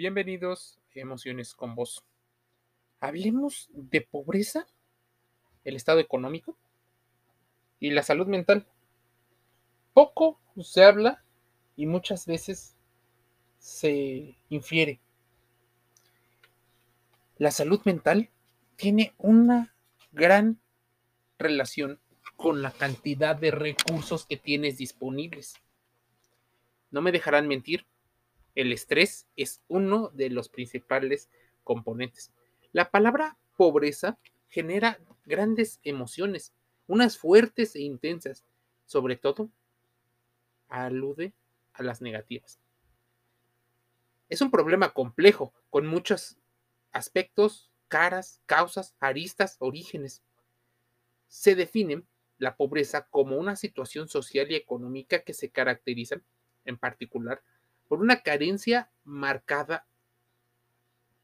Bienvenidos a Emociones con Vos. Hablemos de pobreza, el estado económico y la salud mental. Poco se habla y muchas veces se infiere. La salud mental tiene una gran relación con la cantidad de recursos que tienes disponibles. No me dejarán mentir, el estrés es uno de los principales componentes. La palabra pobreza genera grandes emociones, unas fuertes e intensas. Sobre todo, alude a las negativas. Es un problema complejo, con muchos aspectos, caras, causas, aristas, orígenes. Se define la pobreza como una situación social y económica que se caracteriza, en particular, por una carencia marcada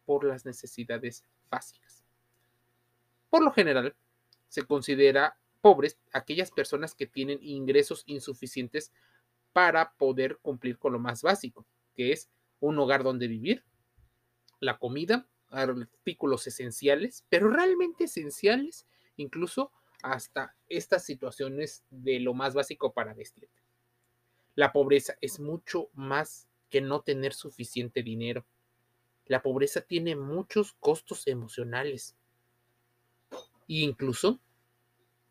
por las necesidades básicas. Por lo general, se considera pobres aquellas personas que tienen ingresos insuficientes para poder cumplir con lo más básico, que es un hogar donde vivir, la comida, artículos esenciales, pero realmente esenciales, incluso hasta estas situaciones de lo más básico para vestir. La pobreza es mucho más que no tener suficiente dinero. La pobreza tiene muchos costos emocionales. E incluso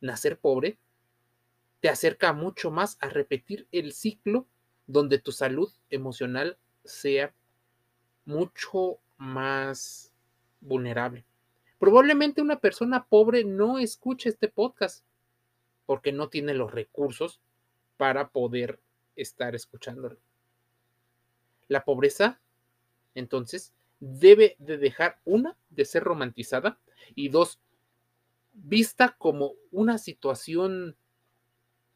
nacer pobre te acerca mucho más a repetir el ciclo donde tu salud emocional sea mucho más vulnerable. Probablemente una persona pobre no escuche este podcast porque no tiene los recursos para poder estar escuchándolo. La pobreza, entonces, debe de dejar, una, de ser romantizada y dos, vista como una situación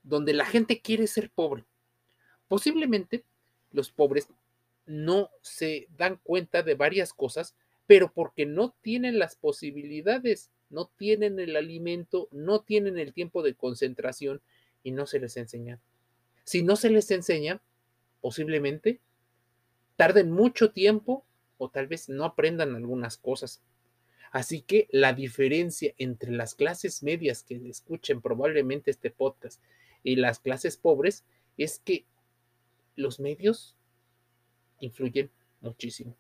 donde la gente quiere ser pobre. Posiblemente los pobres no se dan cuenta de varias cosas, pero porque no tienen las posibilidades, no tienen el alimento, no tienen el tiempo de concentración y no se les enseña. Si no se les enseña, posiblemente tarden mucho tiempo o tal vez no aprendan algunas cosas. Así que la diferencia entre las clases medias que escuchen probablemente este podcast y las clases pobres es que los medios influyen muchísimo.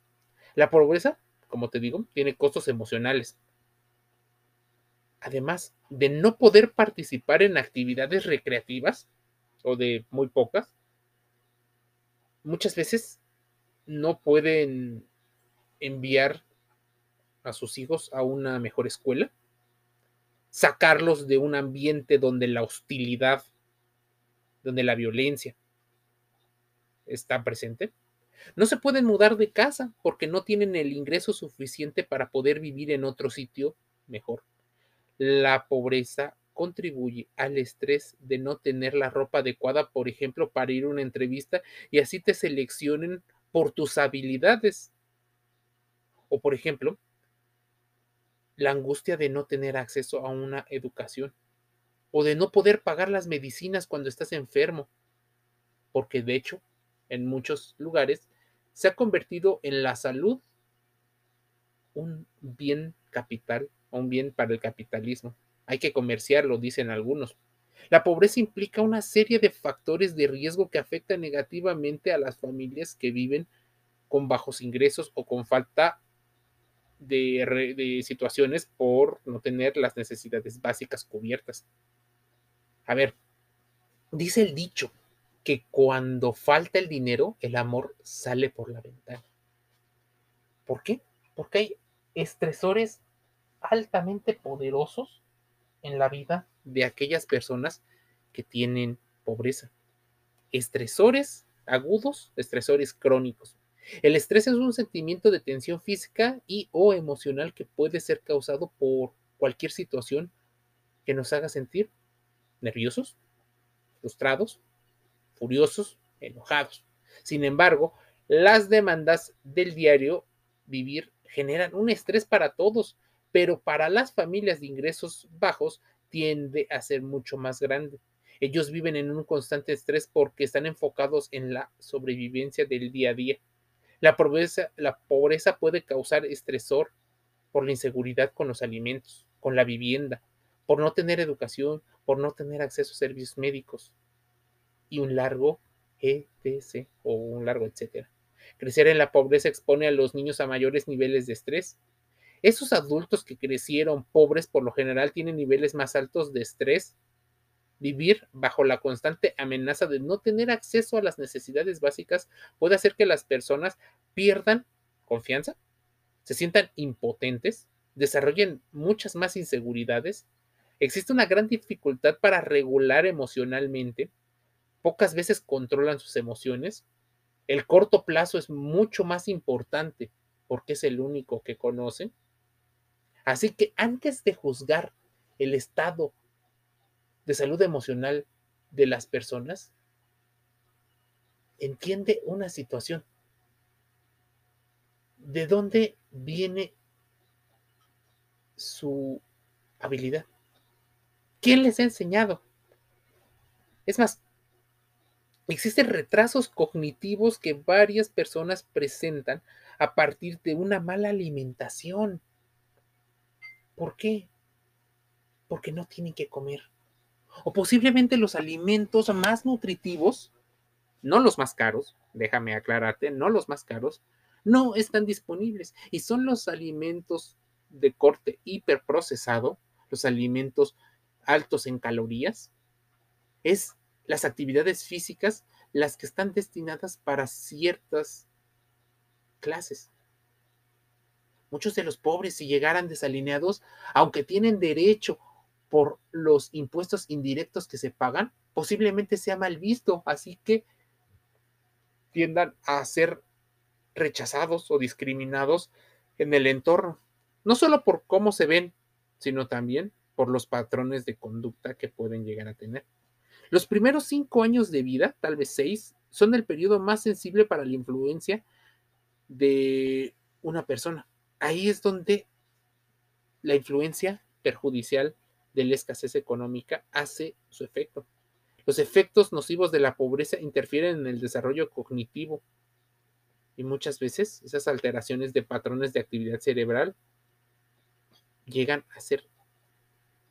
La pobreza, como te digo, tiene costos emocionales. Además de no poder participar en actividades recreativas o de muy pocas, muchas veces no pueden enviar a sus hijos a una mejor escuela, sacarlos de un ambiente donde la hostilidad, donde la violencia está presente. No se pueden mudar de casa porque no tienen el ingreso suficiente para poder vivir en otro sitio mejor. La pobreza contribuye al estrés de no tener la ropa adecuada, por ejemplo, para ir a una entrevista y así te seleccionen por tus habilidades. O por ejemplo, la angustia de no tener acceso a una educación o de no poder pagar las medicinas cuando estás enfermo, porque de hecho, en muchos lugares se ha convertido en la salud un bien capital, un bien para el capitalismo. Hay que comerciarlo, dicen algunos. La pobreza implica una serie de factores de riesgo que afectan negativamente a las familias que viven con bajos ingresos o con falta de, situaciones por no tener las necesidades básicas cubiertas. A ver, dice el dicho que cuando falta el dinero, el amor sale por la ventana. ¿Por qué? Porque hay estresores altamente poderosos en la vida de aquellas personas que tienen pobreza. Estresores agudos, estresores crónicos. El estrés es un sentimiento de tensión física y o emocional que puede ser causado por cualquier situación que nos haga sentir nerviosos, frustrados, furiosos, enojados. Sin embargo, las demandas del diario vivir generan un estrés para todos, pero para las familias de ingresos bajos tiende a ser mucho más grande. Ellos viven en un constante estrés porque están enfocados en la sobrevivencia del día a día. La pobreza, puede causar estresor por la inseguridad con los alimentos, con la vivienda, por no tener educación, por no tener acceso a servicios médicos y un largo etc. o un largo etcétera. Crecer en la pobreza expone a los niños a mayores niveles de estrés. Esos adultos que crecieron pobres por lo general tienen niveles más altos de estrés. Vivir bajo la constante amenaza de no tener acceso a las necesidades básicas puede hacer que las personas pierdan confianza, se sientan impotentes, desarrollen muchas más inseguridades. Existe una gran dificultad para regular emocionalmente. Pocas veces controlan sus emociones el corto plazo es mucho más importante porque es el único que conocen. Así que antes de juzgar el estado de salud emocional de las personas, entiende una situación. ¿De dónde viene su habilidad? ¿Quién les ha enseñado? Es más, Existen retrasos cognitivos que varias personas presentan a partir de una mala alimentación. ¿Por qué? Porque no tienen que comer. O posiblemente los alimentos más nutritivos, no los más caros, déjame aclararte, no los más caros, no están disponibles. Y son los alimentos de corte hiperprocesado, los alimentos altos en calorías. Es las actividades físicas las que están destinadas para ciertas clases. Muchos de los pobres, si llegaran desalineados, aunque tienen derecho por los impuestos indirectos que se pagan, posiblemente sea mal visto, así que tiendan a ser rechazados o discriminados en el entorno, no solo por cómo se ven, sino también por los patrones de conducta que pueden llegar a tener. Los primeros cinco años de vida, tal vez seis, son el periodo más sensible para la influencia de una persona. Ahí es donde la influencia perjudicial de la escasez económica hace su efecto. Los efectos nocivos de la pobreza interfieren en el desarrollo cognitivo y muchas veces esas alteraciones de patrones de actividad cerebral llegan a ser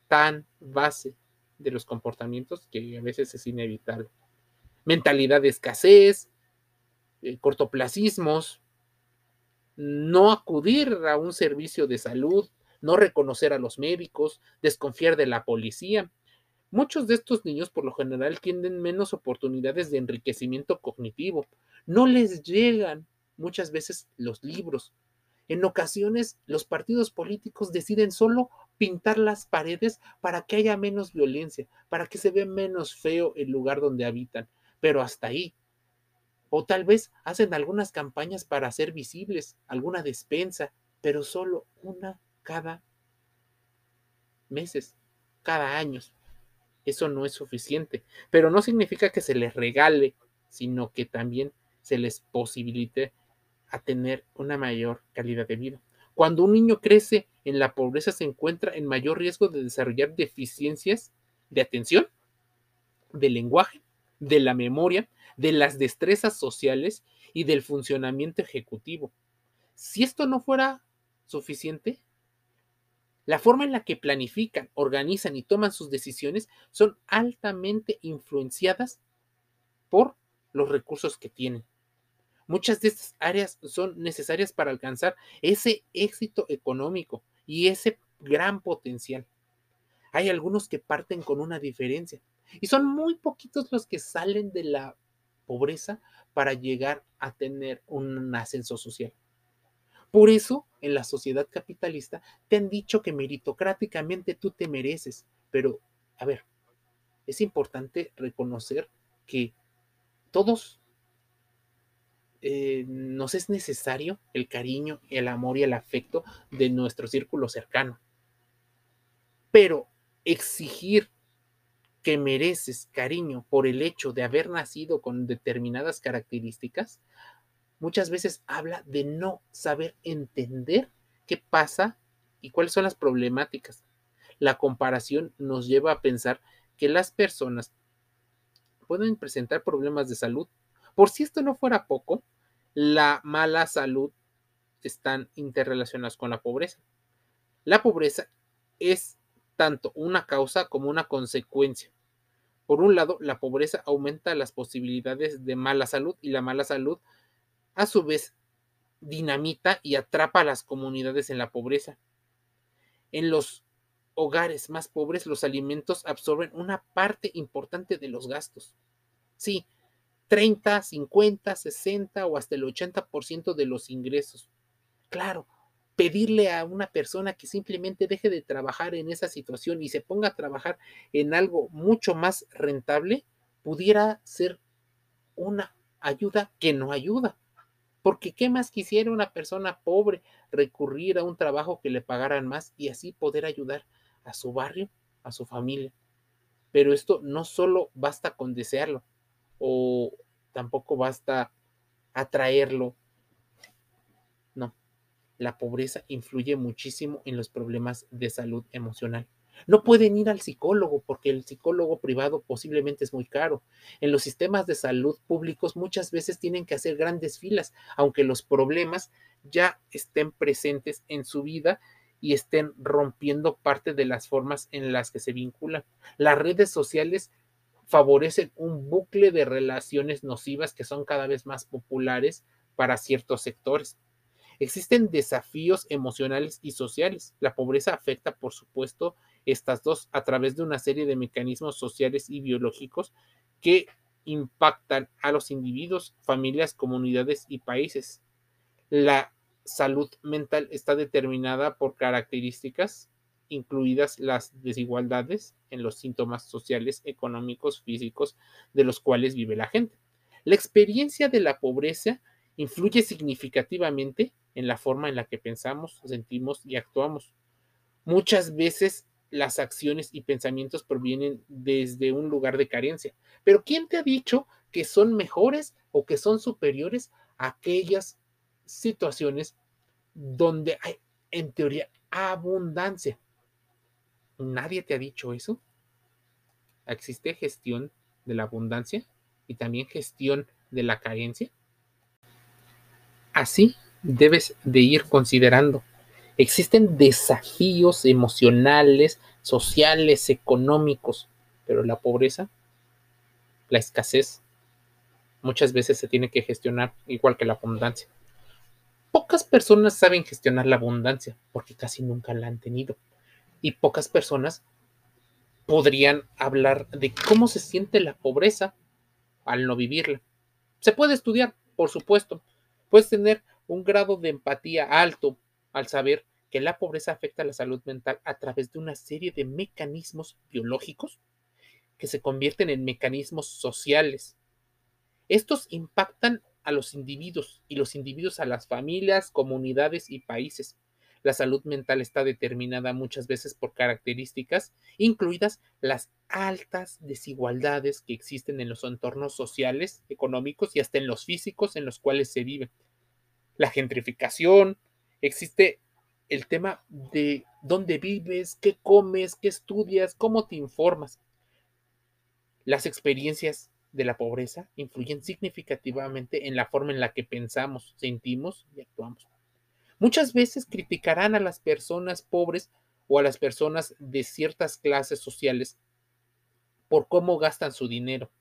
tan base de los comportamientos que a veces es inevitable. Mentalidad de escasez, eh, cortoplacismos, no acudir a un servicio de salud, no reconocer a los médicos, desconfiar de la policía. Muchos de estos niños por lo general tienen menos oportunidades de enriquecimiento cognitivo. No les llegan muchas veces los libros. En ocasiones los partidos políticos deciden solo pintar las paredes para que haya menos violencia, para que se vea menos feo el lugar donde habitan, pero hasta ahí. O tal vez hacen algunas campañas para hacer visibles, alguna despensa, pero solo una cada meses, cada año. Eso no es suficiente, pero no significa que se les regale, sino que también se les posibilite a tener una mayor calidad de vida. Cuando un niño crece en la pobreza se encuentra en mayor riesgo de desarrollar deficiencias de atención, de lenguaje, de la memoria, de las destrezas sociales y del funcionamiento ejecutivo. Si esto no fuera suficiente, la forma en la que planifican, organizan y toman sus decisiones son altamente influenciadas por los recursos que tienen. Muchas de estas áreas son necesarias para alcanzar ese éxito económico y ese gran potencial. Hay algunos que parten con una diferencia y son muy poquitos los que salen de la pobreza para llegar a tener un ascenso social. Por eso, en la sociedad capitalista, te han dicho que meritocráticamente tú te mereces, pero, a ver, es importante reconocer que todos eh, nos es necesario el cariño, el amor y el afecto de nuestro círculo cercano. Pero exigir que mereces cariño por el hecho de haber nacido con determinadas características, muchas veces habla de no saber entender qué pasa y cuáles son las problemáticas. La comparación nos lleva a pensar que las personas pueden presentar problemas de salud por si esto no fuera poco, la mala salud están interrelacionadas con la pobreza. La pobreza es tanto una causa como una consecuencia. Por un lado, la pobreza aumenta las posibilidades de mala salud y la mala salud, a su vez, dinamita y atrapa a las comunidades en la pobreza. En los hogares más pobres, los alimentos absorben una parte importante de los gastos. Sí, 30, 50, 60 o hasta el 80% de los ingresos. Claro, pedirle a una persona que simplemente deje de trabajar en esa situación y se ponga a trabajar en algo mucho más rentable, pudiera ser una ayuda que no ayuda. Porque ¿qué más quisiera una persona pobre recurrir a un trabajo que le pagaran más y así poder ayudar a su barrio, a su familia? Pero esto no solo basta con desearlo o tampoco basta atraerlo la pobreza influye muchísimo en los problemas de salud emocional. No pueden ir al psicólogo porque el psicólogo privado posiblemente es muy caro. En los sistemas de salud públicos muchas veces tienen que hacer grandes filas, aunque los problemas ya estén presentes en su vida y estén rompiendo parte de las formas en las que se vinculan. Las redes sociales favorecen un bucle de relaciones nocivas que son cada vez más populares para ciertos sectores. Existen desafíos emocionales y sociales. La pobreza afecta, por supuesto, estas dos a través de una serie de mecanismos sociales y biológicos que impactan a los individuos, familias, comunidades y países. La salud mental está determinada por características incluidas las desigualdades en los síntomas sociales, económicos, físicos de los cuales vive la gente. La experiencia de la pobreza influye significativamente en la forma en la que pensamos, sentimos y actuamos. Muchas veces las acciones y pensamientos provienen desde un lugar de carencia. Pero ¿quién te ha dicho que son mejores o que son superiores a aquellas situaciones donde hay, en teoría, abundancia? Nadie te ha dicho eso. Existe gestión de la abundancia y también gestión de la carencia. Así debes de ir considerando. Existen desafíos emocionales, sociales, económicos, pero la pobreza, la escasez, muchas veces se tiene que gestionar igual que la abundancia. Pocas personas saben gestionar la abundancia porque casi nunca la han tenido. Y pocas personas podrían hablar de cómo se siente la pobreza al no vivirla. Se puede estudiar, por supuesto. Puedes tener un grado de empatía alto al saber que la pobreza afecta a la salud mental a través de una serie de mecanismos biológicos que se convierten en mecanismos sociales. Estos impactan a los individuos y los individuos a las familias, comunidades y países. La salud mental está determinada muchas veces por características, incluidas las altas desigualdades que existen en los entornos sociales, económicos y hasta en los físicos en los cuales se vive la gentrificación, existe el tema de dónde vives, qué comes, qué estudias, cómo te informas. Las experiencias de la pobreza influyen significativamente en la forma en la que pensamos, sentimos y actuamos. Muchas veces criticarán a las personas pobres o a las personas de ciertas clases sociales por cómo gastan su dinero,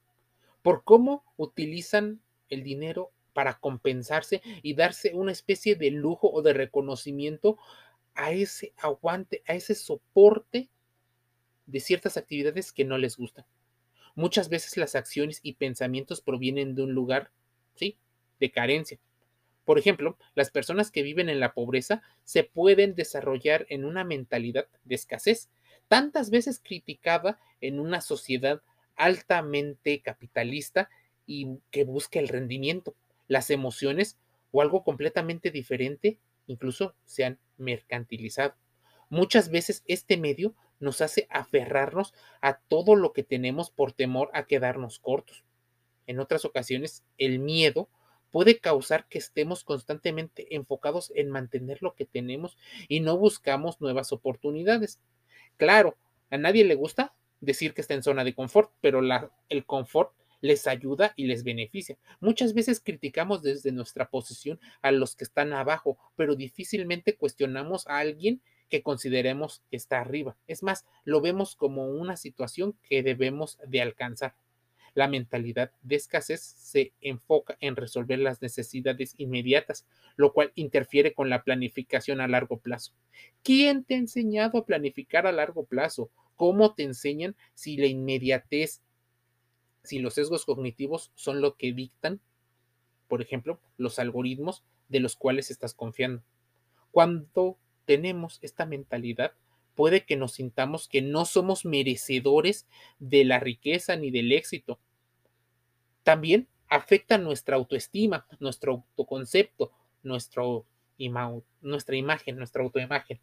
por cómo utilizan el dinero para compensarse y darse una especie de lujo o de reconocimiento a ese aguante, a ese soporte de ciertas actividades que no les gustan. Muchas veces las acciones y pensamientos provienen de un lugar, sí, de carencia. Por ejemplo, las personas que viven en la pobreza se pueden desarrollar en una mentalidad de escasez, tantas veces criticada en una sociedad altamente capitalista y que busca el rendimiento las emociones o algo completamente diferente incluso se han mercantilizado. Muchas veces este medio nos hace aferrarnos a todo lo que tenemos por temor a quedarnos cortos. En otras ocasiones, el miedo puede causar que estemos constantemente enfocados en mantener lo que tenemos y no buscamos nuevas oportunidades. Claro, a nadie le gusta decir que está en zona de confort, pero la, el confort les ayuda y les beneficia. Muchas veces criticamos desde nuestra posición a los que están abajo, pero difícilmente cuestionamos a alguien que consideremos que está arriba. Es más, lo vemos como una situación que debemos de alcanzar. La mentalidad de escasez se enfoca en resolver las necesidades inmediatas, lo cual interfiere con la planificación a largo plazo. ¿Quién te ha enseñado a planificar a largo plazo? ¿Cómo te enseñan si la inmediatez si los sesgos cognitivos son lo que dictan, por ejemplo, los algoritmos de los cuales estás confiando. Cuando tenemos esta mentalidad, puede que nos sintamos que no somos merecedores de la riqueza ni del éxito. También afecta nuestra autoestima, nuestro autoconcepto, nuestro nuestra imagen, nuestra autoimagen.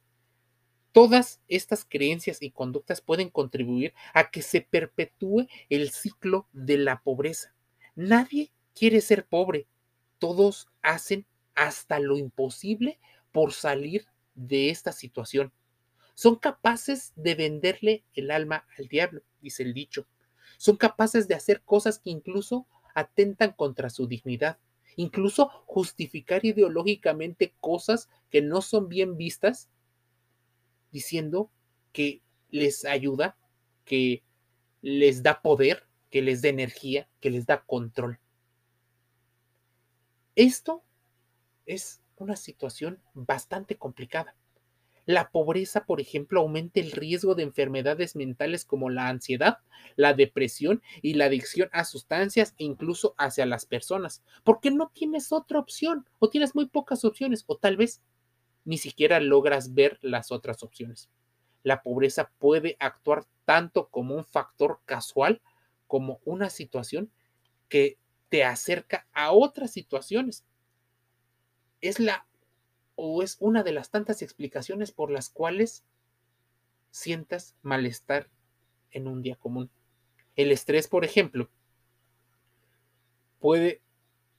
Todas estas creencias y conductas pueden contribuir a que se perpetúe el ciclo de la pobreza. Nadie quiere ser pobre. Todos hacen hasta lo imposible por salir de esta situación. Son capaces de venderle el alma al diablo, dice el dicho. Son capaces de hacer cosas que incluso atentan contra su dignidad, incluso justificar ideológicamente cosas que no son bien vistas diciendo que les ayuda, que les da poder, que les da energía, que les da control. Esto es una situación bastante complicada. La pobreza, por ejemplo, aumenta el riesgo de enfermedades mentales como la ansiedad, la depresión y la adicción a sustancias e incluso hacia las personas, porque no tienes otra opción o tienes muy pocas opciones o tal vez ni siquiera logras ver las otras opciones. La pobreza puede actuar tanto como un factor casual como una situación que te acerca a otras situaciones. Es la o es una de las tantas explicaciones por las cuales sientas malestar en un día común. El estrés, por ejemplo, puede